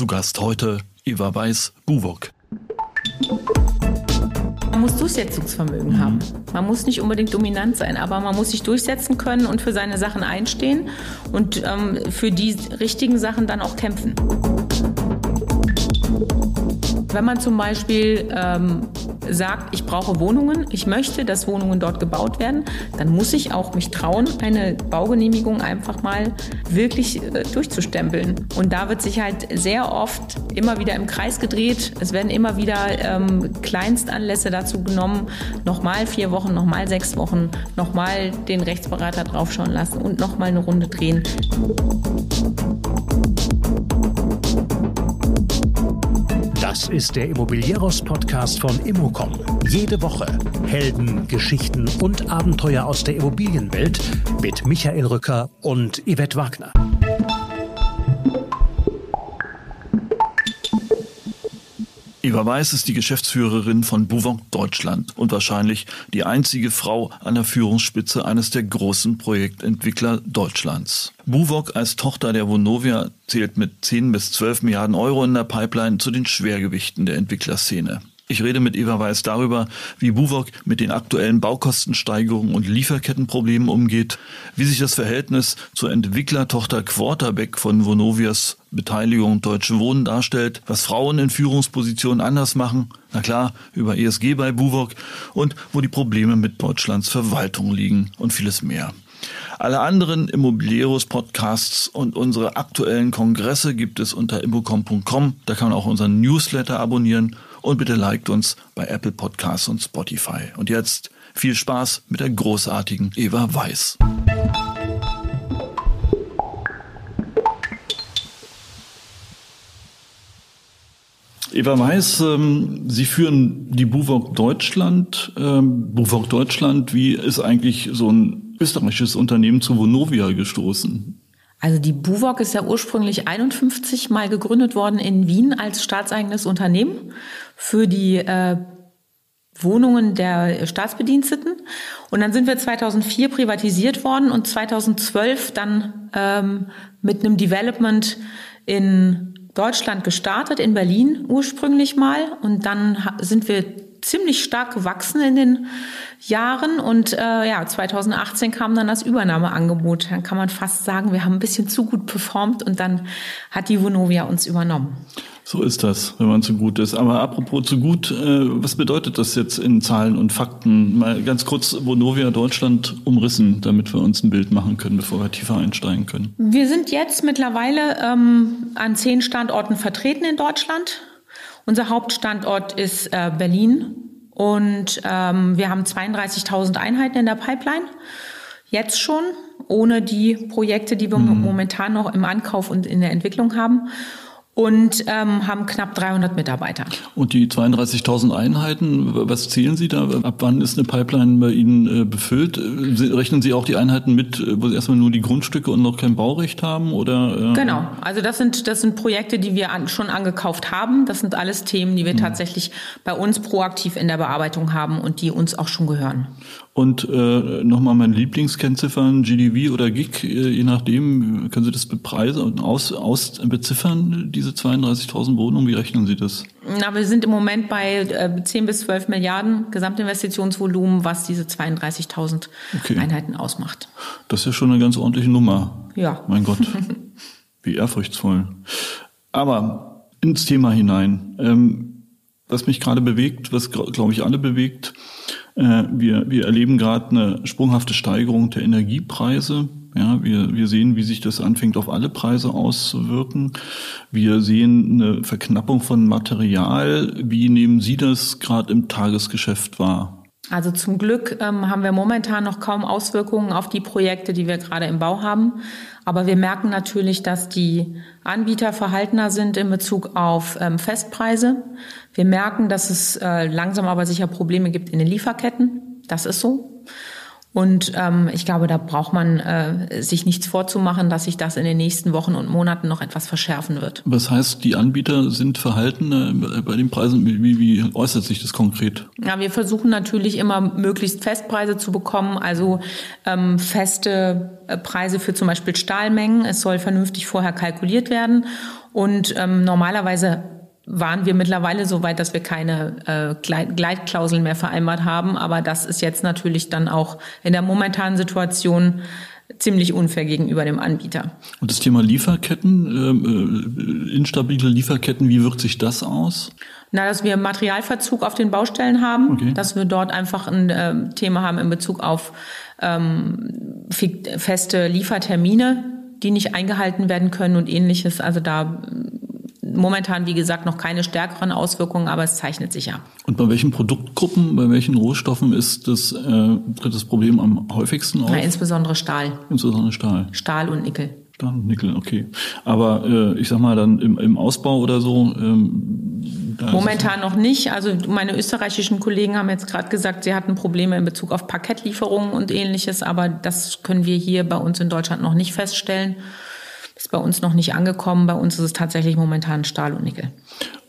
Zu Gast heute Eva Weiß, Buwok. Man muss Durchsetzungsvermögen haben. Man muss nicht unbedingt dominant sein, aber man muss sich durchsetzen können und für seine Sachen einstehen und ähm, für die richtigen Sachen dann auch kämpfen. Wenn man zum Beispiel ähm, sagt, ich brauche Wohnungen, ich möchte, dass Wohnungen dort gebaut werden, dann muss ich auch mich trauen, eine Baugenehmigung einfach mal wirklich äh, durchzustempeln. Und da wird sich halt sehr oft immer wieder im Kreis gedreht. Es werden immer wieder ähm, Kleinstanlässe dazu genommen, nochmal vier Wochen, nochmal sechs Wochen, nochmal den Rechtsberater draufschauen lassen und nochmal eine Runde drehen. Das ist der Immobilieros-Podcast von Immocom. Jede Woche Helden, Geschichten und Abenteuer aus der Immobilienwelt mit Michael Rücker und Yvette Wagner. Eva Weiß ist die Geschäftsführerin von Buvok Deutschland und wahrscheinlich die einzige Frau an der Führungsspitze eines der großen Projektentwickler Deutschlands. Buvok als Tochter der Vonovia zählt mit 10 bis 12 Milliarden Euro in der Pipeline zu den Schwergewichten der Entwicklerszene. Ich rede mit Eva Weiß darüber, wie Buwok mit den aktuellen Baukostensteigerungen und Lieferkettenproblemen umgeht, wie sich das Verhältnis zur Entwicklertochter Quarterback von Vonovias Beteiligung Deutsche Wohnen darstellt, was Frauen in Führungspositionen anders machen, na klar, über ESG bei Buwok und wo die Probleme mit Deutschlands Verwaltung liegen und vieles mehr. Alle anderen Immobilieros Podcasts und unsere aktuellen Kongresse gibt es unter immocom.com. Da kann man auch unseren Newsletter abonnieren und bitte liked uns bei Apple Podcasts und Spotify. Und jetzt viel Spaß mit der großartigen Eva Weiß. Eva Weiß, ähm, Sie führen die Buwok Deutschland. Ähm, Buwok Deutschland, wie ist eigentlich so ein österreichisches Unternehmen zu Vonovia gestoßen? Also die Buwok ist ja ursprünglich 51 mal gegründet worden in Wien als staatseigenes Unternehmen für die äh, Wohnungen der Staatsbediensteten. Und dann sind wir 2004 privatisiert worden und 2012 dann ähm, mit einem Development in Deutschland gestartet, in Berlin ursprünglich mal. Und dann sind wir ziemlich stark gewachsen in den Jahren und äh, ja, 2018 kam dann das Übernahmeangebot. Dann kann man fast sagen, wir haben ein bisschen zu gut performt und dann hat die Vonovia uns übernommen. So ist das, wenn man zu gut ist. Aber apropos zu gut, äh, was bedeutet das jetzt in Zahlen und Fakten? Mal ganz kurz Vonovia Deutschland umrissen, damit wir uns ein Bild machen können, bevor wir tiefer einsteigen können. Wir sind jetzt mittlerweile ähm, an zehn Standorten vertreten in Deutschland. Unser Hauptstandort ist äh, Berlin und ähm, wir haben 32.000 Einheiten in der Pipeline. Jetzt schon, ohne die Projekte, die wir mhm. momentan noch im Ankauf und in der Entwicklung haben und ähm, haben knapp 300 Mitarbeiter. Und die 32.000 Einheiten, was zählen Sie da? Ab wann ist eine Pipeline bei Ihnen äh, befüllt? Rechnen Sie auch die Einheiten mit, äh, wo Sie erstmal nur die Grundstücke und noch kein Baurecht haben? Oder, äh? Genau, also das sind, das sind Projekte, die wir an, schon angekauft haben. Das sind alles Themen, die wir mhm. tatsächlich bei uns proaktiv in der Bearbeitung haben und die uns auch schon gehören. Und äh, nochmal mein Lieblingskennziffern, GDV oder GIG, äh, je nachdem, können Sie das bepreisen und aus, aus beziffern, diese 32.000 Wohnungen? Wie rechnen Sie das? Na, wir sind im Moment bei äh, 10 bis 12 Milliarden Gesamtinvestitionsvolumen, was diese 32.000 okay. Einheiten ausmacht. Das ist ja schon eine ganz ordentliche Nummer. Ja. Mein Gott, wie ehrfurchtsvoll. Aber ins Thema hinein. Ähm, was mich gerade bewegt, was glaube ich alle bewegt, äh, wir, wir erleben gerade eine sprunghafte Steigerung der Energiepreise. Ja, wir, wir sehen, wie sich das anfängt, auf alle Preise auszuwirken. Wir sehen eine Verknappung von Material. Wie nehmen Sie das gerade im Tagesgeschäft wahr? Also zum Glück ähm, haben wir momentan noch kaum Auswirkungen auf die Projekte, die wir gerade im Bau haben. Aber wir merken natürlich, dass die Anbieter verhaltener sind in Bezug auf ähm, Festpreise. Wir merken, dass es äh, langsam aber sicher Probleme gibt in den Lieferketten. Das ist so. Und ähm, ich glaube, da braucht man äh, sich nichts vorzumachen, dass sich das in den nächsten Wochen und Monaten noch etwas verschärfen wird. Was heißt, die Anbieter sind verhalten äh, bei den Preisen? Wie, wie äußert sich das konkret? Ja, wir versuchen natürlich immer möglichst Festpreise zu bekommen, also ähm, feste äh, Preise für zum Beispiel Stahlmengen. Es soll vernünftig vorher kalkuliert werden. Und ähm, normalerweise waren wir mittlerweile so weit, dass wir keine äh, Gleitklauseln mehr vereinbart haben. Aber das ist jetzt natürlich dann auch in der momentanen Situation ziemlich unfair gegenüber dem Anbieter. Und das Thema Lieferketten, äh, instabile Lieferketten, wie wirkt sich das aus? Na, dass wir Materialverzug auf den Baustellen haben, okay. dass wir dort einfach ein äh, Thema haben in Bezug auf ähm, feste Liefertermine, die nicht eingehalten werden können und ähnliches. Also da momentan, wie gesagt, noch keine stärkeren Auswirkungen, aber es zeichnet sich ja. Und bei welchen Produktgruppen, bei welchen Rohstoffen ist das, äh, tritt das Problem am häufigsten auf? Na, insbesondere Stahl. Insbesondere Stahl. Stahl und Nickel. Stahl und Nickel, okay. Aber äh, ich sag mal dann im, im Ausbau oder so. Ähm, Momentan noch nicht. Also meine österreichischen Kollegen haben jetzt gerade gesagt, sie hatten Probleme in Bezug auf Parkettlieferungen und ähnliches, aber das können wir hier bei uns in Deutschland noch nicht feststellen. Ist bei uns noch nicht angekommen. Bei uns ist es tatsächlich momentan Stahl und Nickel.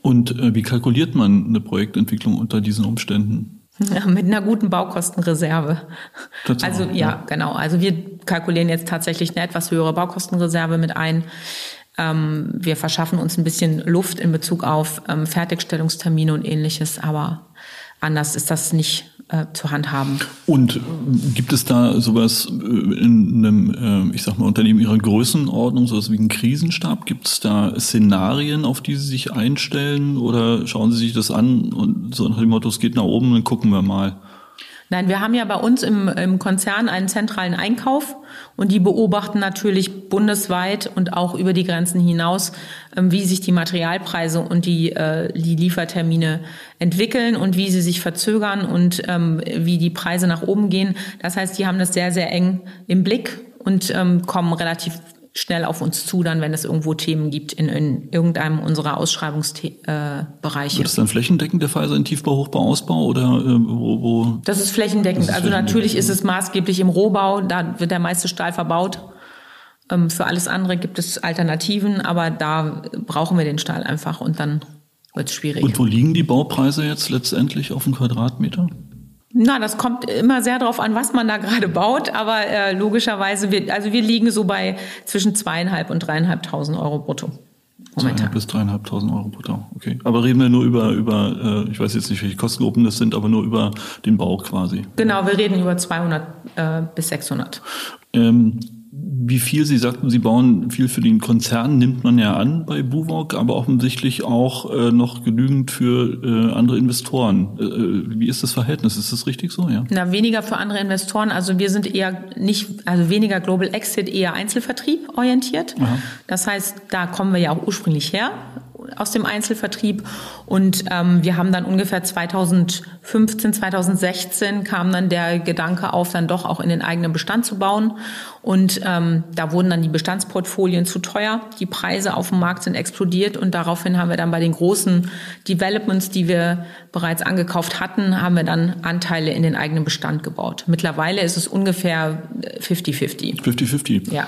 Und äh, wie kalkuliert man eine Projektentwicklung unter diesen Umständen? Ja, mit einer guten Baukostenreserve. Also ja, ja, genau. Also wir kalkulieren jetzt tatsächlich eine etwas höhere Baukostenreserve mit ein. Ähm, wir verschaffen uns ein bisschen Luft in Bezug auf ähm, Fertigstellungstermine und ähnliches, aber anders ist das nicht äh, zu handhaben. Und äh, gibt es da sowas äh, in einem, ich sag mal, Unternehmen Ihrer Größenordnung, sowas wie einen Krisenstab? Gibt es da Szenarien, auf die Sie sich einstellen oder schauen Sie sich das an und so nach dem Motto, es geht nach oben, dann gucken wir mal? Nein, wir haben ja bei uns im, im Konzern einen zentralen Einkauf und die beobachten natürlich bundesweit und auch über die Grenzen hinaus, ähm, wie sich die Materialpreise und die, äh, die Liefertermine entwickeln und wie sie sich verzögern und ähm, wie die Preise nach oben gehen. Das heißt, die haben das sehr, sehr eng im Blick und ähm, kommen relativ schnell auf uns zu, dann, wenn es irgendwo Themen gibt in, in irgendeinem unserer Ausschreibungsbereiche. Äh, Wird es dann flächendeckend der Fall sein, Tiefbau, Hochbau, Ausbau oder äh, wo, wo? Das ist flächendeckend. Das ist also natürlich ist es maßgeblich im Rohbau, da wird der meiste Stahl verbaut. Ähm, für alles andere gibt es Alternativen, aber da brauchen wir den Stahl einfach und dann wird es schwierig. Und wo liegen die Baupreise jetzt letztendlich auf den Quadratmeter? Na, das kommt immer sehr darauf an, was man da gerade baut, aber äh, logischerweise, wir, also wir liegen so bei zwischen zweieinhalb und dreieinhalbtausend Euro brutto. Momentan. bis dreieinhalbtausend Euro brutto, okay. Aber reden wir nur über, über äh, ich weiß jetzt nicht, welche Kostengruppen das sind, aber nur über den Bau quasi. Genau, wir reden über 200 äh, bis 600. Ähm, wie viel Sie sagten, Sie bauen viel für den Konzern, nimmt man ja an bei Buwok, aber offensichtlich auch äh, noch genügend für äh, andere Investoren. Äh, äh, wie ist das Verhältnis? Ist das richtig so? Ja. Na, weniger für andere Investoren. Also wir sind eher nicht, also weniger Global Exit, eher Einzelvertrieb orientiert. Aha. Das heißt, da kommen wir ja auch ursprünglich her aus dem Einzelvertrieb. Und ähm, wir haben dann ungefähr 2015, 2016 kam dann der Gedanke auf, dann doch auch in den eigenen Bestand zu bauen. Und ähm, da wurden dann die Bestandsportfolien zu teuer. Die Preise auf dem Markt sind explodiert und daraufhin haben wir dann bei den großen Developments, die wir bereits angekauft hatten, haben wir dann Anteile in den eigenen Bestand gebaut. Mittlerweile ist es ungefähr 50-50. 50-50? Ja.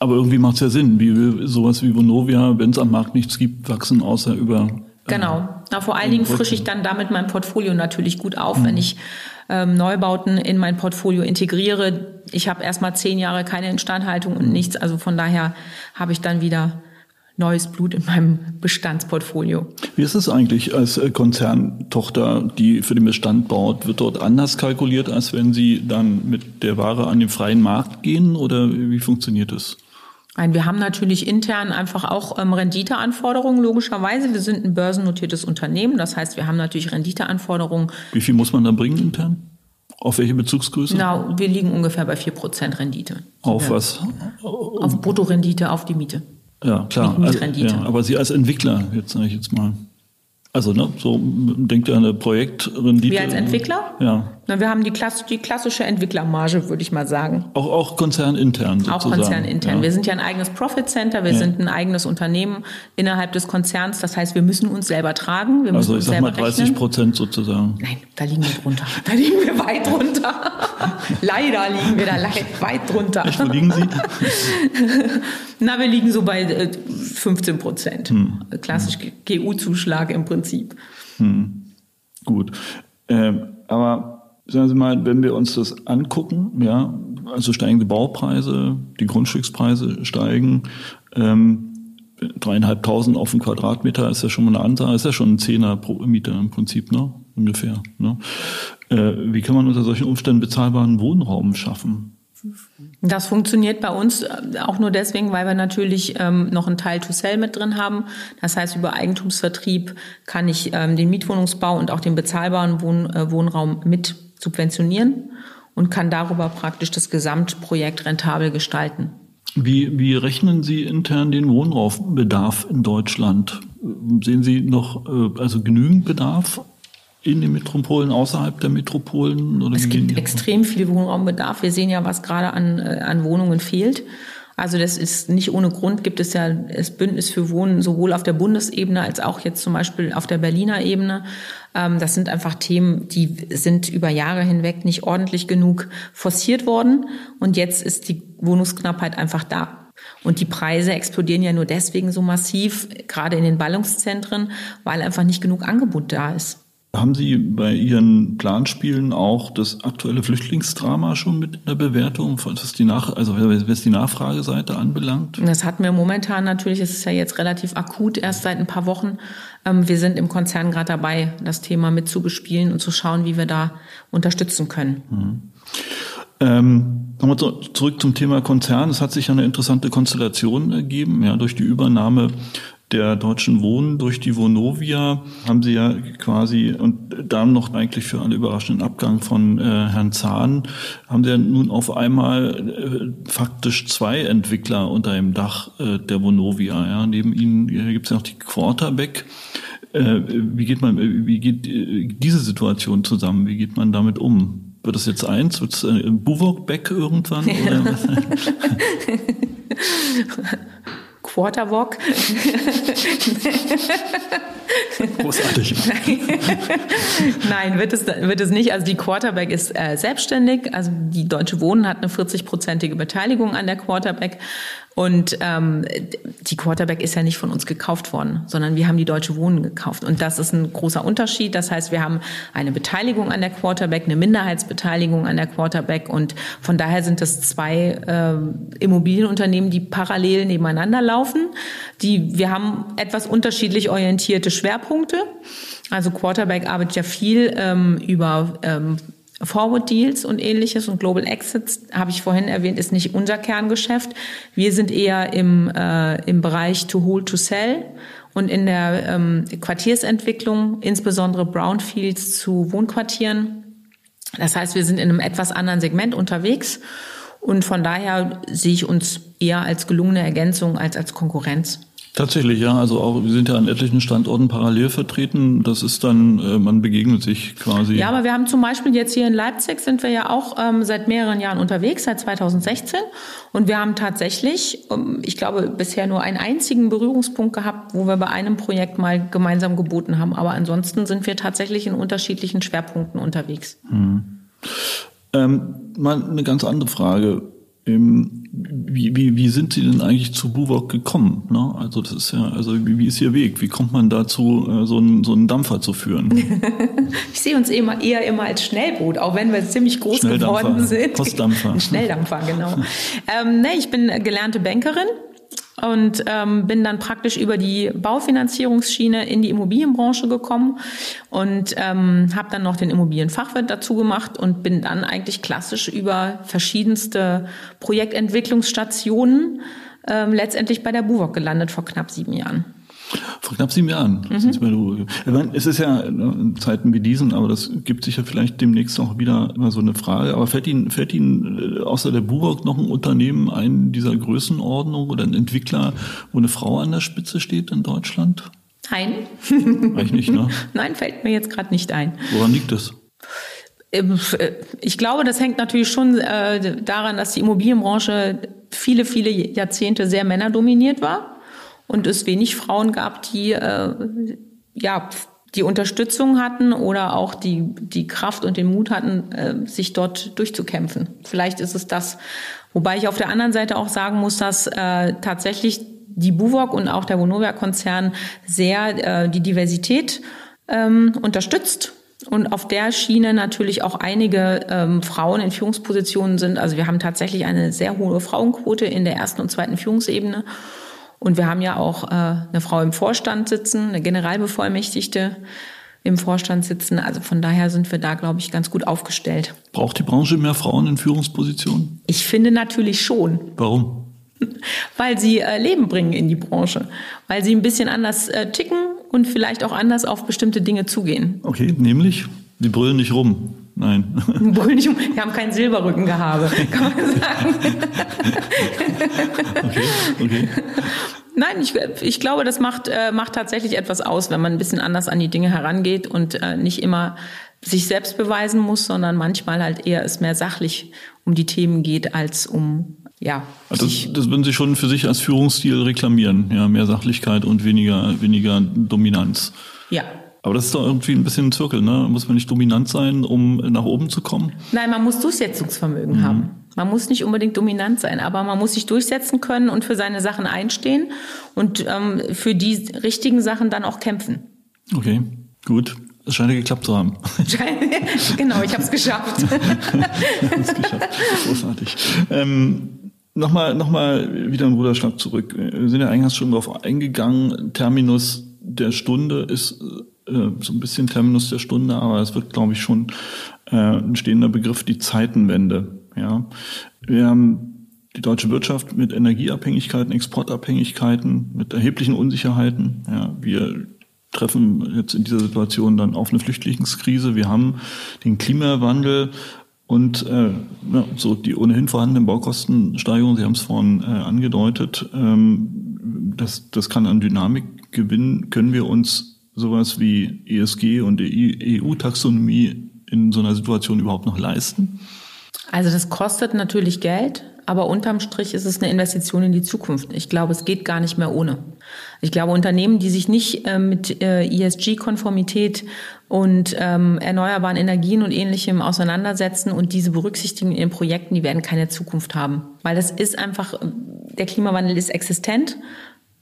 Aber irgendwie macht es ja Sinn, wie sowas wie Vonovia, wenn es am Markt nichts gibt, wachsen außer über. Äh, genau. Na, vor allen Dingen frische ich dann damit mein Portfolio natürlich gut auf, mhm. wenn ich ähm, Neubauten in mein Portfolio integriere. Ich habe erstmal zehn Jahre keine Instandhaltung und nichts. Also von daher habe ich dann wieder neues Blut in meinem Bestandsportfolio. Wie ist es eigentlich als äh, Konzerntochter, die für den Bestand baut? Wird dort anders kalkuliert, als wenn Sie dann mit der Ware an den freien Markt gehen oder wie funktioniert das? Nein, wir haben natürlich intern einfach auch ähm, Renditeanforderungen, logischerweise. Wir sind ein börsennotiertes Unternehmen, das heißt, wir haben natürlich Renditeanforderungen. Wie viel muss man da bringen intern? Auf welche Bezugsgröße? Genau, wir liegen ungefähr bei 4% Rendite. Auf was? Auf Bruttorendite auf die Miete. Ja, klar. Also, ja, aber Sie als Entwickler, jetzt sage ich jetzt mal. Also, ne, so denkt ihr an eine Projektrendite. Wir als Entwickler? Ja. Wir haben die, Klasse, die klassische Entwicklermarge, würde ich mal sagen. Auch, auch konzernintern sozusagen. Auch konzernintern. Ja. Wir sind ja ein eigenes Profit Center, wir ja. sind ein eigenes Unternehmen innerhalb des Konzerns. Das heißt, wir müssen uns selber tragen. Wir also ich sag mal 30 rechnen. Prozent sozusagen. Nein, da liegen wir drunter. Da liegen wir weit drunter. Leider liegen wir da weit drunter. Echt, wo liegen Sie? Na, wir liegen so bei 15 äh, Prozent. Hm. Klassisch GU-Zuschlag im Prinzip. Hm. Gut. Ähm, aber sagen Sie mal, wenn wir uns das angucken, ja, also steigende Baupreise, die Grundstückspreise steigen, ähm, dreieinhalbtausend auf den Quadratmeter ist ja schon mal eine Ansage, ist ja schon ein Zehner pro Mieter im Prinzip, ne? Ungefähr. Ne? Äh, wie kann man unter solchen Umständen bezahlbaren Wohnraum schaffen? Das funktioniert bei uns äh, auch nur deswegen, weil wir natürlich ähm, noch einen Teil to sell mit drin haben. Das heißt, über Eigentumsvertrieb kann ich ähm, den Mietwohnungsbau und auch den bezahlbaren Wohn äh, Wohnraum mit subventionieren und kann darüber praktisch das Gesamtprojekt rentabel gestalten. Wie, wie rechnen Sie intern den Wohnraumbedarf in Deutschland? Sehen Sie noch äh, also genügend Bedarf in den Metropolen, außerhalb der Metropolen? Oder es gibt extrem viel Wohnraumbedarf. Wir sehen ja, was gerade an, äh, an Wohnungen fehlt. Also das ist nicht ohne Grund, gibt es ja das Bündnis für Wohnen sowohl auf der Bundesebene als auch jetzt zum Beispiel auf der Berliner Ebene. Ähm, das sind einfach Themen, die sind über Jahre hinweg nicht ordentlich genug forciert worden. Und jetzt ist die Wohnungsknappheit einfach da. Und die Preise explodieren ja nur deswegen so massiv, gerade in den Ballungszentren, weil einfach nicht genug Angebot da ist. Haben Sie bei Ihren Planspielen auch das aktuelle Flüchtlingsdrama schon mit in der Bewertung, was die, Nach also was die Nachfrageseite anbelangt? Das hatten wir momentan natürlich, es ist ja jetzt relativ akut, erst seit ein paar Wochen. Ähm, wir sind im Konzern gerade dabei, das Thema mit zu bespielen und zu schauen, wie wir da unterstützen können. Mhm. Ähm, Nochmal zurück zum Thema Konzern. Es hat sich eine interessante Konstellation ergeben, ja, durch die Übernahme der Deutschen Wohnen durch die Vonovia haben sie ja quasi und dann noch eigentlich für einen überraschenden Abgang von äh, Herrn Zahn haben sie ja nun auf einmal äh, faktisch zwei Entwickler unter dem Dach äh, der Vonovia. Ja. Neben ihnen äh, gibt es ja noch die Quarterback. Äh, wie geht man, wie geht äh, diese Situation zusammen? Wie geht man damit um? Wird das jetzt eins? Wird es äh, Buvok Beck irgendwann? Oder? Quarterwalk. Großartig. Nein, wird es, wird es nicht. Also die Quarterback ist äh, selbstständig. Also die Deutsche Wohnen hat eine 40-prozentige Beteiligung an der Quarterback. Und ähm, die Quarterback ist ja nicht von uns gekauft worden, sondern wir haben die Deutsche Wohnen gekauft. Und das ist ein großer Unterschied. Das heißt, wir haben eine Beteiligung an der Quarterback, eine Minderheitsbeteiligung an der Quarterback. Und von daher sind das zwei äh, Immobilienunternehmen, die parallel nebeneinander laufen. Die, wir haben etwas unterschiedlich orientierte Schwerpunkte. Also Quarterback arbeitet ja viel ähm, über ähm, Forward Deals und ähnliches und Global Exits, habe ich vorhin erwähnt, ist nicht unser Kerngeschäft. Wir sind eher im, äh, im Bereich to hold, to sell und in der ähm, Quartiersentwicklung, insbesondere Brownfields zu Wohnquartieren. Das heißt, wir sind in einem etwas anderen Segment unterwegs und von daher sehe ich uns eher als gelungene Ergänzung als als Konkurrenz. Tatsächlich, ja. Also auch, wir sind ja an etlichen Standorten parallel vertreten. Das ist dann, äh, man begegnet sich quasi. Ja, aber wir haben zum Beispiel jetzt hier in Leipzig sind wir ja auch ähm, seit mehreren Jahren unterwegs, seit 2016. Und wir haben tatsächlich, ähm, ich glaube, bisher nur einen einzigen Berührungspunkt gehabt, wo wir bei einem Projekt mal gemeinsam geboten haben. Aber ansonsten sind wir tatsächlich in unterschiedlichen Schwerpunkten unterwegs. Hm. Ähm, mal eine ganz andere Frage. Ähm, wie, wie, wie sind Sie denn eigentlich zu Buwok gekommen? Ne? Also das ist ja, also wie, wie ist Ihr Weg? Wie kommt man dazu, äh, so einen, so einen Dampfer zu führen? ich sehe uns immer, eher immer als Schnellboot, auch wenn wir ziemlich groß geworden sind. Postdampfer. Ein Schnelldampfer, genau. ähm, ne, ich bin gelernte Bankerin und ähm, bin dann praktisch über die Baufinanzierungsschiene in die Immobilienbranche gekommen und ähm, habe dann noch den Immobilienfachwirt dazu gemacht und bin dann eigentlich klassisch über verschiedenste Projektentwicklungsstationen ähm, letztendlich bei der BUWOG gelandet vor knapp sieben Jahren. Vor knapp sieben Jahren. Mhm. Ich meine, es ist ja in Zeiten wie diesen, aber das gibt sicher vielleicht demnächst auch wieder immer so eine Frage. Aber fällt Ihnen, fällt Ihnen äh, außer der Buwok noch ein Unternehmen ein dieser Größenordnung oder ein Entwickler, wo eine Frau an der Spitze steht in Deutschland? Nein. Eigentlich nicht, ne? Nein, fällt mir jetzt gerade nicht ein. Woran liegt das? ich glaube, das hängt natürlich schon äh, daran, dass die Immobilienbranche viele, viele Jahrzehnte sehr männerdominiert war und es wenig Frauen gab, die äh, ja die Unterstützung hatten oder auch die die Kraft und den Mut hatten, äh, sich dort durchzukämpfen. Vielleicht ist es das. Wobei ich auf der anderen Seite auch sagen muss, dass äh, tatsächlich die Buwok und auch der Vonovia-Konzern sehr äh, die Diversität ähm, unterstützt und auf der Schiene natürlich auch einige ähm, Frauen in Führungspositionen sind. Also wir haben tatsächlich eine sehr hohe Frauenquote in der ersten und zweiten Führungsebene. Und wir haben ja auch äh, eine Frau im Vorstand sitzen, eine Generalbevollmächtigte im Vorstand sitzen. Also von daher sind wir da, glaube ich, ganz gut aufgestellt. Braucht die Branche mehr Frauen in Führungspositionen? Ich finde natürlich schon. Warum? Weil sie äh, Leben bringen in die Branche, weil sie ein bisschen anders äh, ticken und vielleicht auch anders auf bestimmte Dinge zugehen. Okay, nämlich, sie brüllen nicht rum. Nein. Rum. Wir haben kein Silberrückengehabe, kann man sagen. okay, okay. Nein, ich, ich glaube, das macht, äh, macht tatsächlich etwas aus, wenn man ein bisschen anders an die Dinge herangeht und äh, nicht immer sich selbst beweisen muss, sondern manchmal halt eher es mehr sachlich um die Themen geht, als um ja. Also das, das würden Sie schon für sich als Führungsstil reklamieren, ja, mehr Sachlichkeit und weniger, weniger Dominanz. Ja. Aber das ist doch irgendwie ein bisschen ein Zirkel, ne? Muss man nicht dominant sein, um nach oben zu kommen? Nein, man muss Durchsetzungsvermögen mhm. haben. Man muss nicht unbedingt dominant sein, aber man muss sich durchsetzen können und für seine Sachen einstehen und ähm, für die richtigen Sachen dann auch kämpfen. Okay, gut. Es scheint ja geklappt zu haben. genau, ich habe es geschafft. es geschafft. Großartig. Ähm, Nochmal, nochmal wieder ein Ruderschlag zurück. Wir sind ja eingangs schon darauf eingegangen. Terminus der Stunde ist äh, so ein bisschen Terminus der Stunde, aber es wird, glaube ich, schon äh, ein stehender Begriff, die Zeitenwende. Ja, wir haben die deutsche Wirtschaft mit Energieabhängigkeiten, Exportabhängigkeiten, mit erheblichen Unsicherheiten. Ja, wir treffen jetzt in dieser Situation dann auf eine Flüchtlingskrise. Wir haben den Klimawandel und äh, ja, so die ohnehin vorhandenen Baukostensteigerungen, Sie haben es vorhin äh, angedeutet, ähm, das, das kann an Dynamik gewinnen. Können wir uns sowas wie ESG und EU-Taxonomie in so einer Situation überhaupt noch leisten? Also das kostet natürlich Geld, aber unterm Strich ist es eine Investition in die Zukunft. Ich glaube, es geht gar nicht mehr ohne. Ich glaube, Unternehmen, die sich nicht äh, mit äh, ESG-Konformität und ähm, erneuerbaren Energien und ähnlichem auseinandersetzen und diese berücksichtigen in ihren Projekten, die werden keine Zukunft haben. Weil das ist einfach, der Klimawandel ist existent.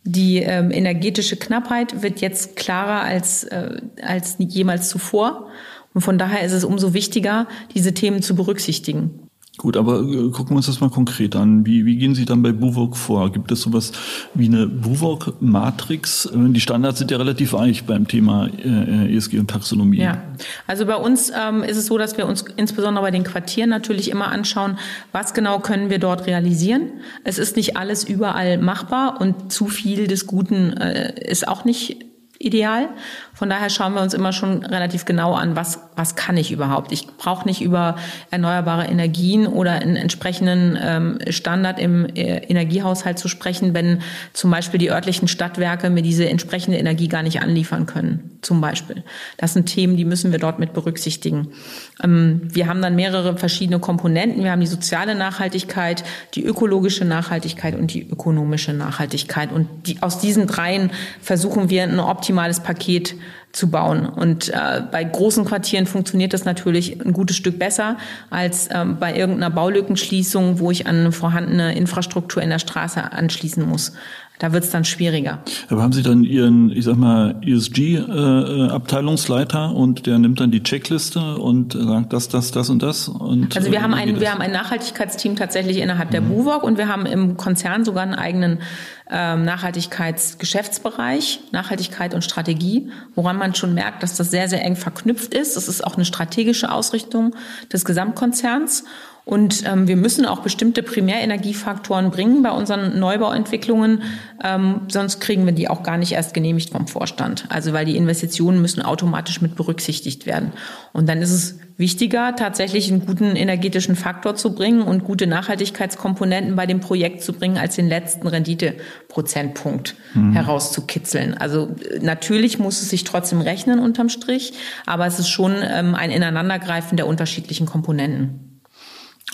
Die ähm, energetische Knappheit wird jetzt klarer als, äh, als jemals zuvor. Und von daher ist es umso wichtiger, diese Themen zu berücksichtigen. Gut, aber äh, gucken wir uns das mal konkret an. Wie, wie gehen Sie dann bei Buwok vor? Gibt es sowas wie eine Buwok-Matrix? Äh, die Standards sind ja relativ weich beim Thema äh, ESG und Taxonomie. Ja, also bei uns ähm, ist es so, dass wir uns insbesondere bei den Quartieren natürlich immer anschauen, was genau können wir dort realisieren. Es ist nicht alles überall machbar und zu viel des Guten äh, ist auch nicht ideal. Von daher schauen wir uns immer schon relativ genau an, was, was kann ich überhaupt. Ich brauche nicht über erneuerbare Energien oder einen entsprechenden ähm, Standard im äh, Energiehaushalt zu sprechen, wenn zum Beispiel die örtlichen Stadtwerke mir diese entsprechende Energie gar nicht anliefern können, zum Beispiel. Das sind Themen, die müssen wir dort mit berücksichtigen. Ähm, wir haben dann mehrere verschiedene Komponenten. Wir haben die soziale Nachhaltigkeit, die ökologische Nachhaltigkeit und die ökonomische Nachhaltigkeit. Und die, aus diesen dreien versuchen wir ein optimales Paket zu bauen. Und äh, bei großen Quartieren funktioniert das natürlich ein gutes Stück besser als ähm, bei irgendeiner Baulückenschließung, wo ich an eine vorhandene Infrastruktur in der Straße anschließen muss. Da wird es dann schwieriger. Aber haben Sie dann Ihren, ich sag mal, ESG-Abteilungsleiter äh, und der nimmt dann die Checkliste und sagt das, das, das und das? Und also wir haben ein, wir haben ein Nachhaltigkeitsteam tatsächlich innerhalb der mhm. BUWOG und wir haben im Konzern sogar einen eigenen ähm, Nachhaltigkeitsgeschäftsbereich, Nachhaltigkeit und Strategie, woran man schon merkt, dass das sehr, sehr eng verknüpft ist. Das ist auch eine strategische Ausrichtung des Gesamtkonzerns. Und ähm, wir müssen auch bestimmte Primärenergiefaktoren bringen bei unseren Neubauentwicklungen, ähm, sonst kriegen wir die auch gar nicht erst genehmigt vom Vorstand. Also weil die Investitionen müssen automatisch mit berücksichtigt werden. Und dann ist es wichtiger, tatsächlich einen guten energetischen Faktor zu bringen und gute Nachhaltigkeitskomponenten bei dem Projekt zu bringen, als den letzten Renditeprozentpunkt mhm. herauszukitzeln. Also natürlich muss es sich trotzdem rechnen unterm Strich, aber es ist schon ähm, ein Ineinandergreifen der unterschiedlichen Komponenten.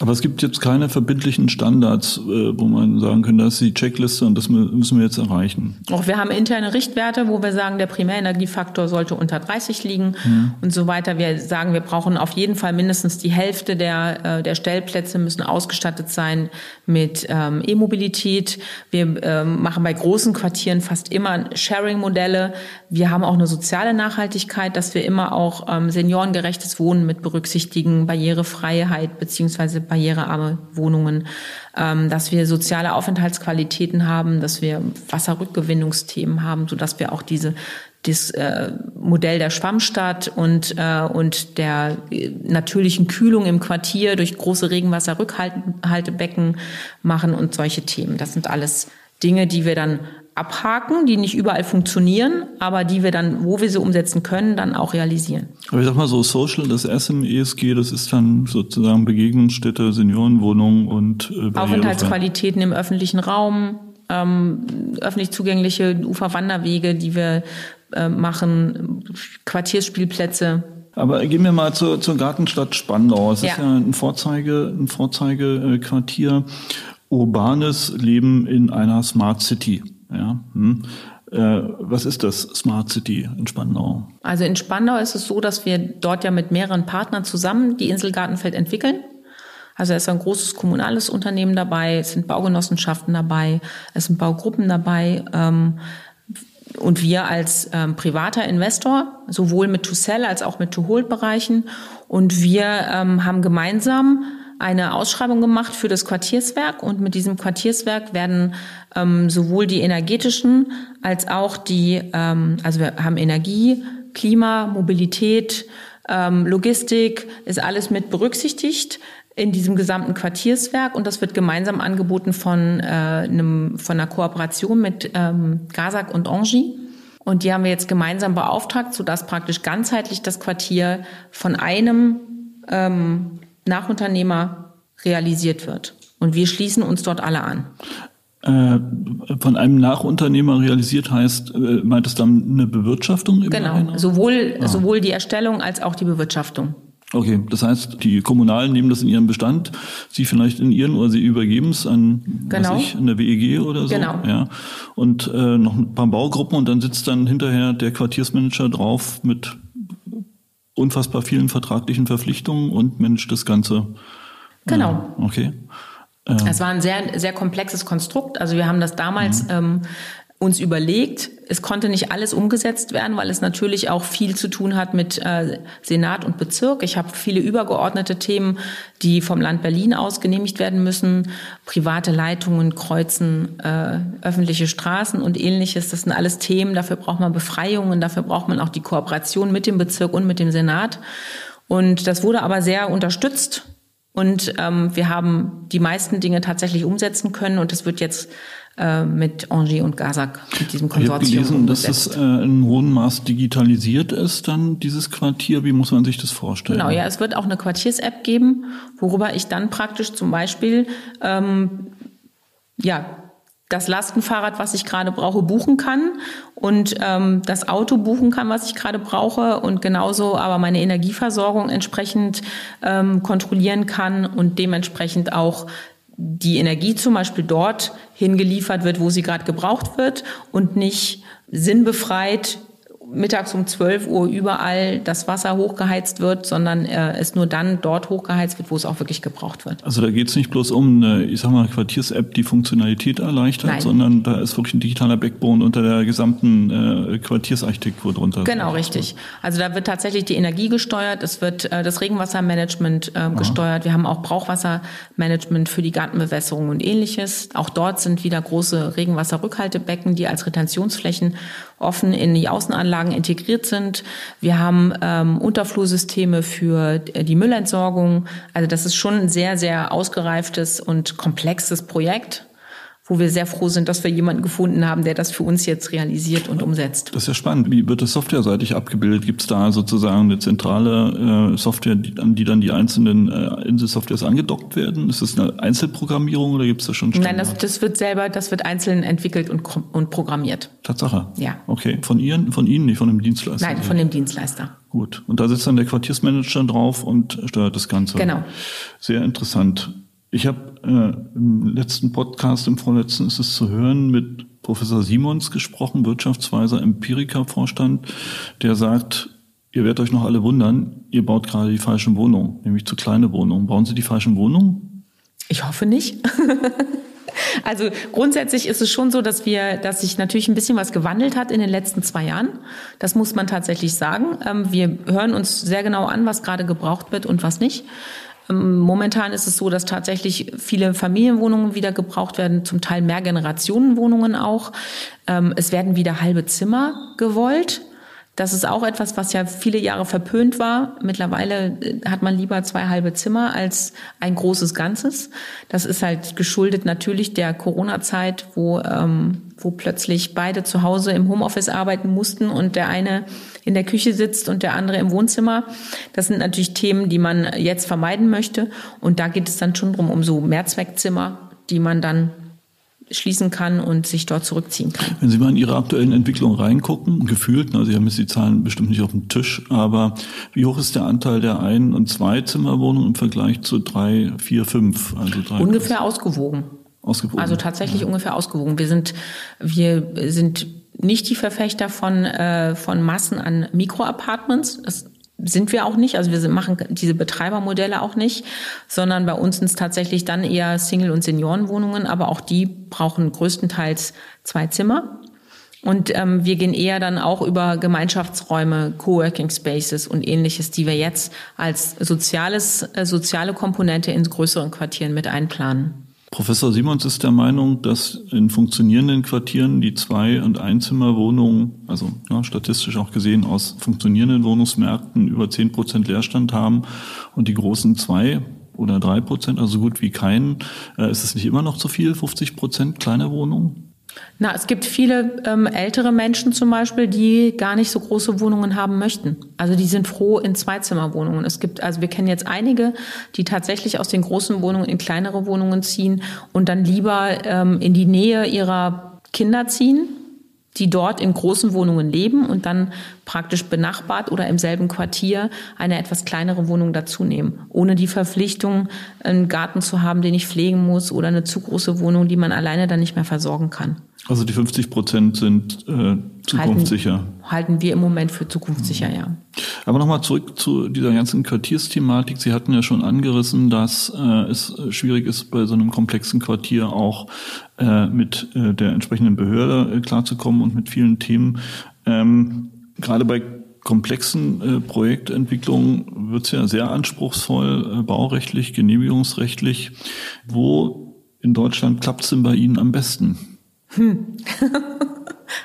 Aber es gibt jetzt keine verbindlichen Standards, äh, wo man sagen könnte, das ist die Checkliste und das müssen wir jetzt erreichen. Auch wir haben interne Richtwerte, wo wir sagen, der Primärenergiefaktor sollte unter 30 liegen mhm. und so weiter. Wir sagen, wir brauchen auf jeden Fall mindestens die Hälfte der, äh, der Stellplätze müssen ausgestattet sein mit ähm, E-Mobilität. Wir ähm, machen bei großen Quartieren fast immer Sharing-Modelle. Wir haben auch eine soziale Nachhaltigkeit, dass wir immer auch ähm, seniorengerechtes Wohnen mit berücksichtigen, Barrierefreiheit beziehungsweise barrierearme Wohnungen, ähm, dass wir soziale Aufenthaltsqualitäten haben, dass wir Wasserrückgewinnungsthemen haben, so dass wir auch diese das äh, Modell der Schwammstadt und äh, und der äh, natürlichen Kühlung im Quartier durch große Regenwasserrückhaltebecken machen und solche Themen. Das sind alles Dinge, die wir dann abhaken, die nicht überall funktionieren, aber die wir dann, wo wir sie umsetzen können, dann auch realisieren. Aber ich sag mal so, Social, das erste im ESG, das ist dann sozusagen Begegnungsstätte, Seniorenwohnungen und äh, Aufenthaltsqualitäten im öffentlichen Raum, ähm, öffentlich zugängliche Uferwanderwege, die wir äh, machen, Quartiersspielplätze. Aber gehen wir mal zur, zur Gartenstadt Spandau. Es ja. ist ja ein Vorzeige, ein Vorzeigequartier. Urbanes Leben in einer Smart City. Ja, hm. äh, was ist das Smart City in Spandau? Also in Spandau ist es so, dass wir dort ja mit mehreren Partnern zusammen die Insel Gartenfeld entwickeln. Also es ist ein großes kommunales Unternehmen dabei, es sind Baugenossenschaften dabei, es sind Baugruppen dabei. Ähm, und wir als ähm, privater Investor, sowohl mit To-Sell als auch mit To-Hold-Bereichen. Und wir ähm, haben gemeinsam eine Ausschreibung gemacht für das Quartierswerk und mit diesem Quartierswerk werden ähm, sowohl die energetischen als auch die, ähm, also wir haben Energie, Klima, Mobilität, ähm, Logistik, ist alles mit berücksichtigt in diesem gesamten Quartierswerk und das wird gemeinsam angeboten von, äh, einem, von einer Kooperation mit ähm, Gazak und Angie. Und die haben wir jetzt gemeinsam beauftragt, sodass praktisch ganzheitlich das Quartier von einem ähm, Nachunternehmer realisiert wird. Und wir schließen uns dort alle an. Äh, von einem Nachunternehmer realisiert heißt, äh, meint es dann eine Bewirtschaftung? genau, sowohl, ah. sowohl die Erstellung als auch die Bewirtschaftung. Okay, das heißt, die Kommunalen nehmen das in ihren Bestand, sie vielleicht in ihren oder sie übergeben es an genau. was ich, eine WEG oder so. Genau. Ja. Und äh, noch ein paar Baugruppen und dann sitzt dann hinterher der Quartiersmanager drauf mit unfassbar vielen vertraglichen Verpflichtungen und managt das Ganze. Genau. Äh, okay. Es war ein sehr, sehr komplexes Konstrukt. Also wir haben das damals mhm. ähm, uns überlegt. Es konnte nicht alles umgesetzt werden, weil es natürlich auch viel zu tun hat mit äh, Senat und Bezirk. Ich habe viele übergeordnete Themen, die vom Land Berlin aus genehmigt werden müssen. Private Leitungen, Kreuzen, äh, öffentliche Straßen und ähnliches. Das sind alles Themen. Dafür braucht man Befreiungen. Dafür braucht man auch die Kooperation mit dem Bezirk und mit dem Senat. Und das wurde aber sehr unterstützt. Und ähm, wir haben die meisten Dinge tatsächlich umsetzen können. Und es wird jetzt äh, mit Angers und Gazak, mit diesem Konsortium. Ich habe gelesen, dass es äh, in hohem Maß digitalisiert ist, dann dieses Quartier. Wie muss man sich das vorstellen? Genau, ja, es wird auch eine Quartiers-App geben, worüber ich dann praktisch zum Beispiel ähm, ja das Lastenfahrrad, was ich gerade brauche, buchen kann und ähm, das Auto buchen kann, was ich gerade brauche und genauso aber meine Energieversorgung entsprechend ähm, kontrollieren kann und dementsprechend auch die Energie zum Beispiel dort hingeliefert wird, wo sie gerade gebraucht wird und nicht sinnbefreit mittags um 12 Uhr überall das Wasser hochgeheizt wird, sondern äh, es nur dann dort hochgeheizt wird, wo es auch wirklich gebraucht wird. Also da geht es nicht bloß um eine, ich sag mal, Quartiers-App, die Funktionalität erleichtert, Nein. sondern da ist wirklich ein digitaler Backbone unter der gesamten äh, Quartiersarchitektur drunter. Genau, richtig. Also da wird tatsächlich die Energie gesteuert, es wird äh, das Regenwassermanagement äh, gesteuert. Wir haben auch Brauchwassermanagement für die Gartenbewässerung und ähnliches. Auch dort sind wieder große Regenwasserrückhaltebecken, die als Retentionsflächen offen in die Außenanlagen integriert sind. Wir haben ähm, Unterflursysteme für die Müllentsorgung. Also das ist schon ein sehr, sehr ausgereiftes und komplexes Projekt wo wir sehr froh sind, dass wir jemanden gefunden haben, der das für uns jetzt realisiert und umsetzt. Das ist ja spannend. Wie wird das softwareseitig abgebildet? Gibt es da sozusagen eine zentrale äh, Software, die, an die dann die einzelnen äh, Insel-Softwares angedockt werden? Ist das eine Einzelprogrammierung oder gibt es da schon Standard? Nein, das, das wird selber, das wird einzeln entwickelt und, und programmiert. Tatsache? Ja. Okay. Von Ihren, von Ihnen, nicht von dem Dienstleister? Nein, von dem Dienstleister. Gut. Und da sitzt dann der Quartiersmanager drauf und steuert das Ganze. Genau. Sehr interessant. Ich habe äh, im letzten Podcast, im vorletzten ist es zu hören, mit Professor Simons gesprochen, Wirtschaftsweiser, Empiriker-Vorstand, der sagt, ihr werdet euch noch alle wundern, ihr baut gerade die falschen Wohnungen, nämlich zu kleine Wohnungen. Bauen Sie die falschen Wohnungen? Ich hoffe nicht. Also grundsätzlich ist es schon so, dass wir, dass sich natürlich ein bisschen was gewandelt hat in den letzten zwei Jahren. Das muss man tatsächlich sagen. Ähm, wir hören uns sehr genau an, was gerade gebraucht wird und was nicht. Ähm, momentan ist es so, dass tatsächlich viele Familienwohnungen wieder gebraucht werden, zum Teil mehr Generationenwohnungen auch. Ähm, es werden wieder halbe Zimmer gewollt. Das ist auch etwas, was ja viele Jahre verpönt war. Mittlerweile äh, hat man lieber zwei halbe Zimmer als ein großes Ganzes. Das ist halt geschuldet natürlich der Corona-Zeit, wo, ähm, wo plötzlich beide zu Hause im Homeoffice arbeiten mussten und der eine in der Küche sitzt und der andere im Wohnzimmer. Das sind natürlich Themen, die man jetzt vermeiden möchte. Und da geht es dann schon drum um so Mehrzweckzimmer, die man dann schließen kann und sich dort zurückziehen kann. Wenn Sie mal in Ihre aktuellen Entwicklungen reingucken, gefühlt, na, Sie haben jetzt die Zahlen bestimmt nicht auf dem Tisch, aber wie hoch ist der Anteil der Ein- und Zweizimmerwohnungen im Vergleich zu drei, vier, fünf? Also drei ungefähr ausgewogen. Ausgewogen. Also tatsächlich ja. ungefähr ausgewogen. Wir sind, wir sind nicht die Verfechter von, äh, von Massen an Mikroapartments. Das sind wir auch nicht. Also wir machen diese Betreibermodelle auch nicht, sondern bei uns sind es tatsächlich dann eher Single- und Seniorenwohnungen, aber auch die brauchen größtenteils zwei Zimmer. Und ähm, wir gehen eher dann auch über Gemeinschaftsräume, Coworking Spaces und ähnliches, die wir jetzt als soziales, äh, soziale Komponente in größeren Quartieren mit einplanen. Professor Simons ist der Meinung, dass in funktionierenden Quartieren die Zwei- und Einzimmerwohnungen, also ja, statistisch auch gesehen aus funktionierenden Wohnungsmärkten über zehn Prozent Leerstand haben und die großen zwei oder drei Prozent, also gut wie keinen. Äh, ist es nicht immer noch zu viel, 50 Prozent kleine Wohnungen? Na, es gibt viele ähm, ältere Menschen zum Beispiel, die gar nicht so große Wohnungen haben möchten. Also die sind froh in Zweizimmerwohnungen. Es gibt, also wir kennen jetzt einige, die tatsächlich aus den großen Wohnungen in kleinere Wohnungen ziehen und dann lieber ähm, in die Nähe ihrer Kinder ziehen, die dort in großen Wohnungen leben und dann praktisch benachbart oder im selben Quartier eine etwas kleinere Wohnung dazu nehmen, ohne die Verpflichtung, einen Garten zu haben, den ich pflegen muss oder eine zu große Wohnung, die man alleine dann nicht mehr versorgen kann. Also die 50 Prozent sind äh, zukunftssicher. Halten, halten wir im Moment für zukunftssicher, mhm. ja. Aber nochmal zurück zu dieser ganzen Quartiersthematik. Sie hatten ja schon angerissen, dass äh, es schwierig ist, bei so einem komplexen Quartier auch äh, mit äh, der entsprechenden Behörde äh, klarzukommen und mit vielen Themen. Ähm, gerade bei komplexen äh, Projektentwicklungen wird es ja sehr anspruchsvoll, äh, baurechtlich, genehmigungsrechtlich. Wo in Deutschland klappt es denn bei Ihnen am besten? Hm.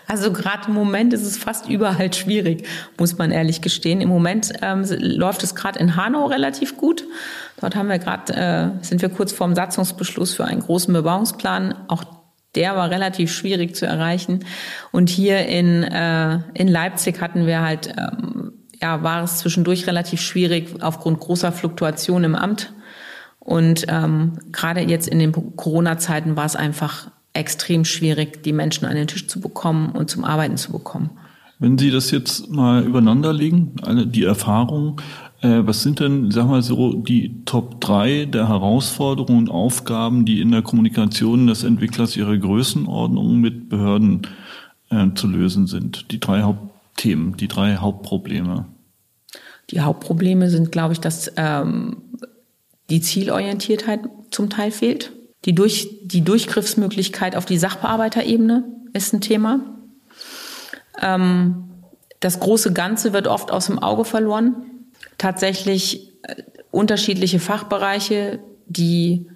Also gerade im Moment ist es fast überall schwierig, muss man ehrlich gestehen. Im Moment ähm, läuft es gerade in Hanau relativ gut. Dort haben wir gerade, äh, sind wir kurz vorm Satzungsbeschluss für einen großen Bebauungsplan. Auch der war relativ schwierig zu erreichen. Und hier in, äh, in Leipzig hatten wir halt, ähm, ja, war es zwischendurch relativ schwierig aufgrund großer Fluktuation im Amt. Und ähm, gerade jetzt in den Corona-Zeiten war es einfach extrem schwierig, die Menschen an den Tisch zu bekommen und zum Arbeiten zu bekommen. Wenn Sie das jetzt mal übereinander legen, die Erfahrung, äh, was sind denn, sagen wir so, die Top 3 der Herausforderungen und Aufgaben, die in der Kommunikation des Entwicklers ihrer Größenordnung mit Behörden äh, zu lösen sind? Die drei Hauptthemen, die drei Hauptprobleme. Die Hauptprobleme sind, glaube ich, dass ähm, die Zielorientiertheit zum Teil fehlt. Die, Durch, die Durchgriffsmöglichkeit auf die Sachbearbeiterebene ist ein Thema. Ähm, das große Ganze wird oft aus dem Auge verloren. Tatsächlich äh, unterschiedliche Fachbereiche, die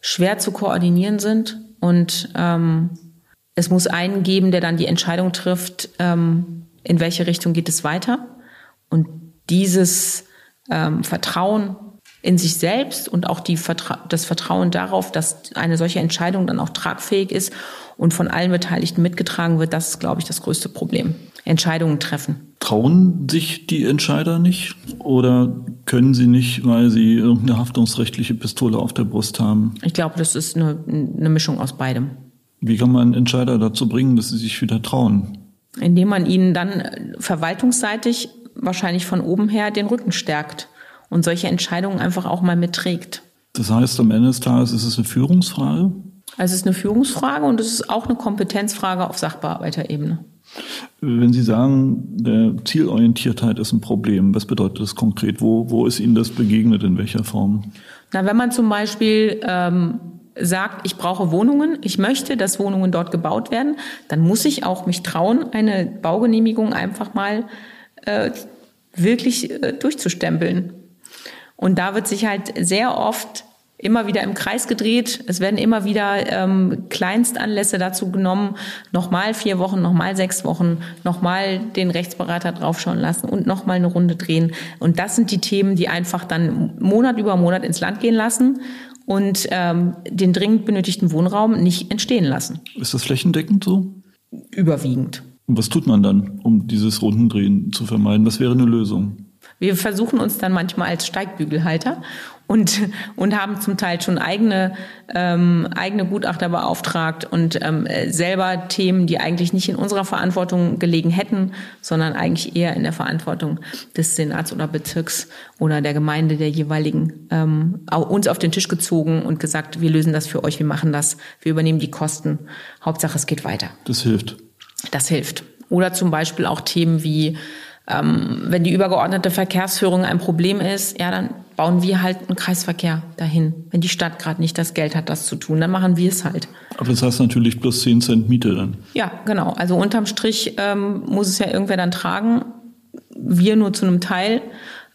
schwer zu koordinieren sind und ähm, Es muss einen geben, der dann die Entscheidung trifft, ähm, in welche Richtung geht es weiter. Und dieses ähm, Vertrauen in sich selbst und auch die Vertra das Vertrauen darauf, dass eine solche Entscheidung dann auch tragfähig ist und von allen Beteiligten mitgetragen wird, das ist, glaube ich, das größte Problem. Entscheidungen treffen. Trauen sich die Entscheider nicht oder können sie nicht, weil sie irgendeine haftungsrechtliche Pistole auf der Brust haben? Ich glaube, das ist eine, eine Mischung aus beidem. Wie kann man Entscheider dazu bringen, dass sie sich wieder trauen? Indem man ihnen dann verwaltungsseitig wahrscheinlich von oben her den Rücken stärkt und solche Entscheidungen einfach auch mal mitträgt. Das heißt, am Ende des Tages ist es eine Führungsfrage? Also es ist eine Führungsfrage und es ist auch eine Kompetenzfrage auf Sachbearbeiterebene. Wenn Sie sagen, der Zielorientiertheit ist ein Problem, was bedeutet das konkret? Wo, wo ist Ihnen das begegnet, in welcher Form? Na, wenn man zum Beispiel ähm, sagt, ich brauche Wohnungen, ich möchte, dass Wohnungen dort gebaut werden, dann muss ich auch mich trauen, eine Baugenehmigung einfach mal äh, wirklich äh, durchzustempeln. Und da wird sich halt sehr oft immer wieder im Kreis gedreht. Es werden immer wieder ähm, Kleinstanlässe dazu genommen, nochmal vier Wochen, nochmal sechs Wochen, nochmal den Rechtsberater draufschauen lassen und nochmal eine Runde drehen. Und das sind die Themen, die einfach dann Monat über Monat ins Land gehen lassen und ähm, den dringend benötigten Wohnraum nicht entstehen lassen. Ist das flächendeckend so? Überwiegend. Und was tut man dann, um dieses Rundendrehen zu vermeiden? Was wäre eine Lösung? Wir versuchen uns dann manchmal als Steigbügelhalter und, und haben zum Teil schon eigene, ähm, eigene Gutachter beauftragt und ähm, selber Themen, die eigentlich nicht in unserer Verantwortung gelegen hätten, sondern eigentlich eher in der Verantwortung des Senats oder Bezirks oder der Gemeinde der jeweiligen, ähm, uns auf den Tisch gezogen und gesagt, wir lösen das für euch, wir machen das, wir übernehmen die Kosten. Hauptsache, es geht weiter. Das hilft. Das hilft. Oder zum Beispiel auch Themen wie ähm, wenn die übergeordnete Verkehrsführung ein Problem ist, ja, dann bauen wir halt einen Kreisverkehr dahin. Wenn die Stadt gerade nicht das Geld hat, das zu tun, dann machen wir es halt. Aber das heißt natürlich plus 10 Cent Miete dann. Ja, genau. Also unterm Strich ähm, muss es ja irgendwer dann tragen. Wir nur zu einem Teil.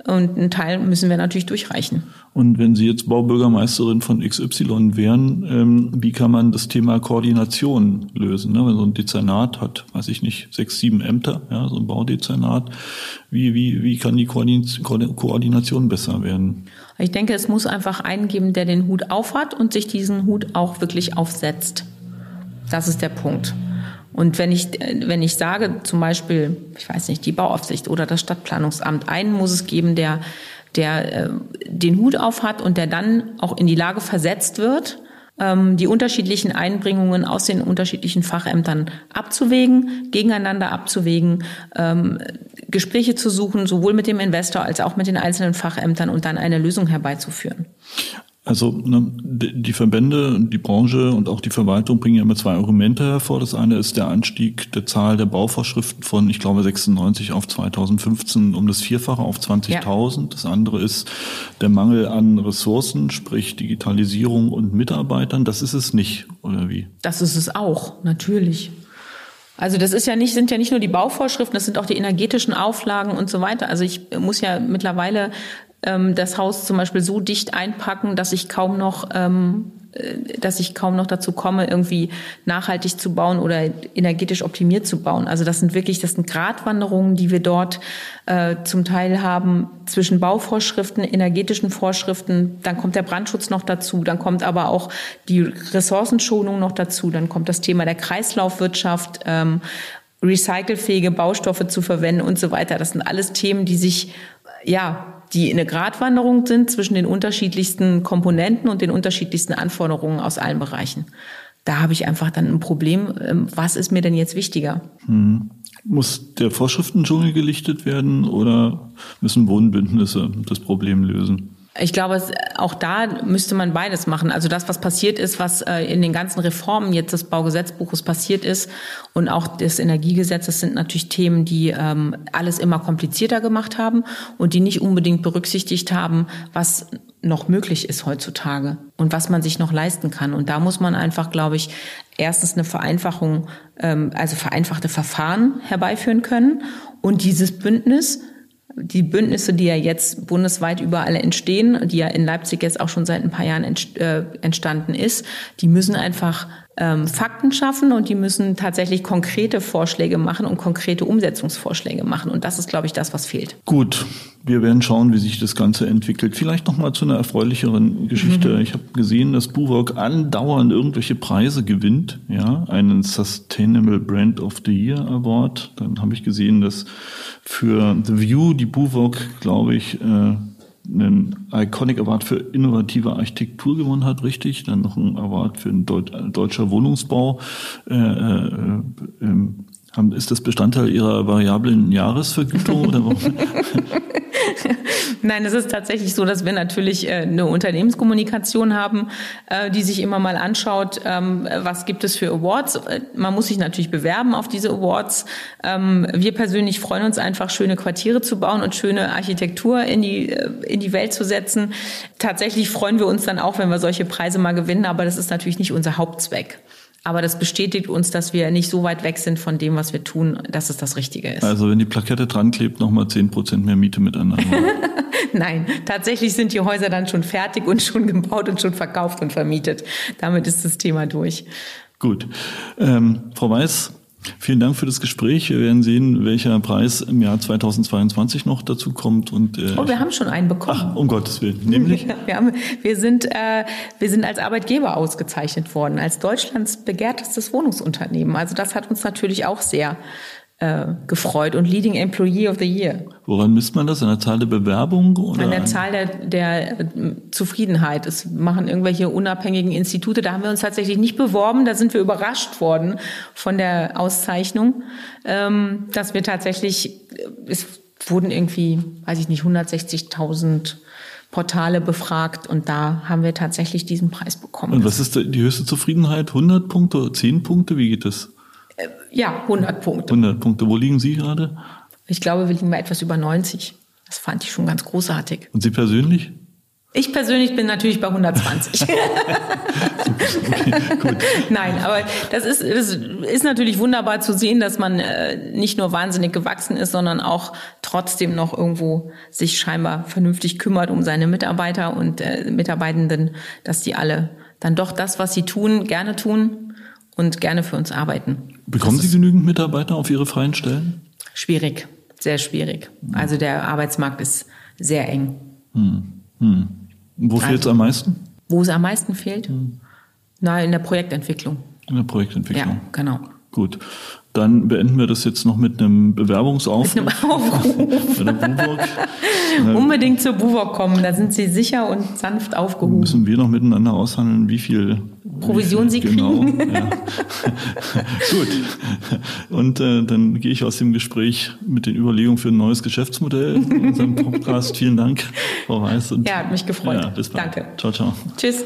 Und einen Teil müssen wir natürlich durchreichen. Und wenn Sie jetzt Baubürgermeisterin von XY wären, ähm, wie kann man das Thema Koordination lösen? Ne? Wenn so ein Dezernat hat, weiß ich nicht, sechs, sieben Ämter, ja, so ein Baudezernat, wie, wie, wie kann die Koordination besser werden? Ich denke, es muss einfach einen geben, der den Hut aufhat und sich diesen Hut auch wirklich aufsetzt. Das ist der Punkt. Und wenn ich, wenn ich sage, zum Beispiel, ich weiß nicht, die Bauaufsicht oder das Stadtplanungsamt, einen muss es geben, der, der äh, den Hut auf hat und der dann auch in die Lage versetzt wird, ähm, die unterschiedlichen Einbringungen aus den unterschiedlichen Fachämtern abzuwägen, gegeneinander abzuwägen, ähm, Gespräche zu suchen, sowohl mit dem Investor als auch mit den einzelnen Fachämtern und dann eine Lösung herbeizuführen. Also ne, die Verbände, die Branche und auch die Verwaltung bringen ja immer zwei Argumente hervor. Das eine ist der Anstieg der Zahl der Bauvorschriften von, ich glaube, 96 auf 2015 um das Vierfache auf 20.000. Ja. Das andere ist der Mangel an Ressourcen, sprich Digitalisierung und Mitarbeitern. Das ist es nicht, oder wie? Das ist es auch, natürlich. Also das ist ja nicht, sind ja nicht nur die Bauvorschriften, das sind auch die energetischen Auflagen und so weiter. Also ich muss ja mittlerweile ähm, das Haus zum Beispiel so dicht einpacken, dass ich kaum noch ähm, äh, dass ich kaum noch dazu komme, irgendwie nachhaltig zu bauen oder energetisch optimiert zu bauen. Also das sind wirklich, das sind Gratwanderungen, die wir dort äh, zum Teil haben zwischen Bauvorschriften, energetischen Vorschriften. Dann kommt der Brandschutz noch dazu, dann kommt aber auch die Ressourcenschonung noch dazu, dann kommt das Thema der Kreislaufwirtschaft. Ähm, recycelfähige Baustoffe zu verwenden und so weiter. Das sind alles Themen, die sich ja die eine Gratwanderung sind zwischen den unterschiedlichsten Komponenten und den unterschiedlichsten Anforderungen aus allen Bereichen. Da habe ich einfach dann ein Problem. Ähm, was ist mir denn jetzt wichtiger? Hm. Muss der Vorschriftendschungel gelichtet werden oder müssen Wohnbündnisse das Problem lösen? Ich glaube, auch da müsste man beides machen. Also das, was passiert ist, was äh, in den ganzen Reformen jetzt des Baugesetzbuches passiert ist und auch des Energiegesetzes sind natürlich Themen, die ähm, alles immer komplizierter gemacht haben und die nicht unbedingt berücksichtigt haben, was noch möglich ist heutzutage und was man sich noch leisten kann. Und da muss man einfach, glaube ich, erstens eine Vereinfachung, ähm, also vereinfachte Verfahren herbeiführen können und dieses Bündnis die Bündnisse, die ja jetzt bundesweit überall entstehen, die ja in Leipzig jetzt auch schon seit ein paar Jahren äh, entstanden ist, die müssen einfach ähm, Fakten schaffen und die müssen tatsächlich konkrete Vorschläge machen und konkrete Umsetzungsvorschläge machen. Und das ist, glaube ich, das, was fehlt. Gut, wir werden schauen, wie sich das Ganze entwickelt. Vielleicht noch mal zu einer erfreulicheren Geschichte. Mhm. Ich habe gesehen, dass Buwok andauernd irgendwelche Preise gewinnt. Ja, einen Sustainable Brand of the Year Award. Dann habe ich gesehen, dass für The View die Buwok, glaube ich, äh, einen Iconic Award für innovative Architektur gewonnen hat, richtig. Dann noch ein Award für ein Deut deutscher Wohnungsbau. Äh, äh, äh, ist das Bestandteil Ihrer variablen Jahresvergütung? oder Nein, es ist tatsächlich so, dass wir natürlich äh, eine Unternehmenskommunikation haben, äh, die sich immer mal anschaut, ähm, was gibt es für Awards. Äh, man muss sich natürlich bewerben auf diese Awards. Ähm, wir persönlich freuen uns einfach, schöne Quartiere zu bauen und schöne Architektur in die, in die Welt zu setzen. Tatsächlich freuen wir uns dann auch, wenn wir solche Preise mal gewinnen, aber das ist natürlich nicht unser Hauptzweck. Aber das bestätigt uns, dass wir nicht so weit weg sind von dem, was wir tun, dass es das Richtige ist. Also wenn die Plakette dran klebt, nochmal zehn Prozent mehr Miete miteinander. Nein, tatsächlich sind die Häuser dann schon fertig und schon gebaut und schon verkauft und vermietet. Damit ist das Thema durch. Gut. Ähm, Frau Weiß, Vielen Dank für das Gespräch. Wir werden sehen, welcher Preis im Jahr 2022 noch dazu kommt. Und, äh, oh, wir haben schon einen bekommen. Ach, um Gottes Willen. Nämlich? wir, haben, wir, sind, äh, wir sind als Arbeitgeber ausgezeichnet worden, als Deutschlands begehrtestes Wohnungsunternehmen. Also das hat uns natürlich auch sehr äh, gefreut und Leading Employee of the Year. Woran misst man das? An der Zahl der Bewerbungen? Oder An der Zahl der, der äh, Zufriedenheit. Es machen irgendwelche unabhängigen Institute. Da haben wir uns tatsächlich nicht beworben. Da sind wir überrascht worden von der Auszeichnung, ähm, dass wir tatsächlich, äh, es wurden irgendwie, weiß ich nicht, 160.000 Portale befragt und da haben wir tatsächlich diesen Preis bekommen. Und was ist die höchste Zufriedenheit? 100 Punkte, 10 Punkte? Wie geht das? Äh, ja, 100 Punkte. 100 Punkte. Wo liegen Sie gerade? Ich glaube, wir liegen bei etwas über 90. Das fand ich schon ganz großartig. Und Sie persönlich? Ich persönlich bin natürlich bei 120. okay. Nein, aber das ist, das ist natürlich wunderbar zu sehen, dass man äh, nicht nur wahnsinnig gewachsen ist, sondern auch trotzdem noch irgendwo sich scheinbar vernünftig kümmert um seine Mitarbeiter und äh, Mitarbeitenden, dass die alle dann doch das, was sie tun, gerne tun und gerne für uns arbeiten. Bekommen Sie genügend Mitarbeiter auf Ihre freien Stellen? Schwierig, sehr schwierig. Also der Arbeitsmarkt ist sehr eng. Hm. Hm. Wo also, fehlt es am meisten? Wo es am meisten fehlt? Hm. Na, in der Projektentwicklung. In der Projektentwicklung. Ja, genau. Gut. Dann beenden wir das jetzt noch mit einem Bewerbungsaufruf. Mit einem Aufruf. Unbedingt zur Buwok kommen, da sind Sie sicher und sanft aufgehoben. Müssen wir noch miteinander aushandeln, wie viel Provision wie viel, Sie genau, kriegen. Ja. Gut. Und äh, dann gehe ich aus dem Gespräch mit den Überlegungen für ein neues Geschäftsmodell in unserem Podcast. Vielen Dank, Frau Weiß. Und, ja, hat mich gefreut. Ja, bis bald. Danke. Ciao, ciao. Tschüss.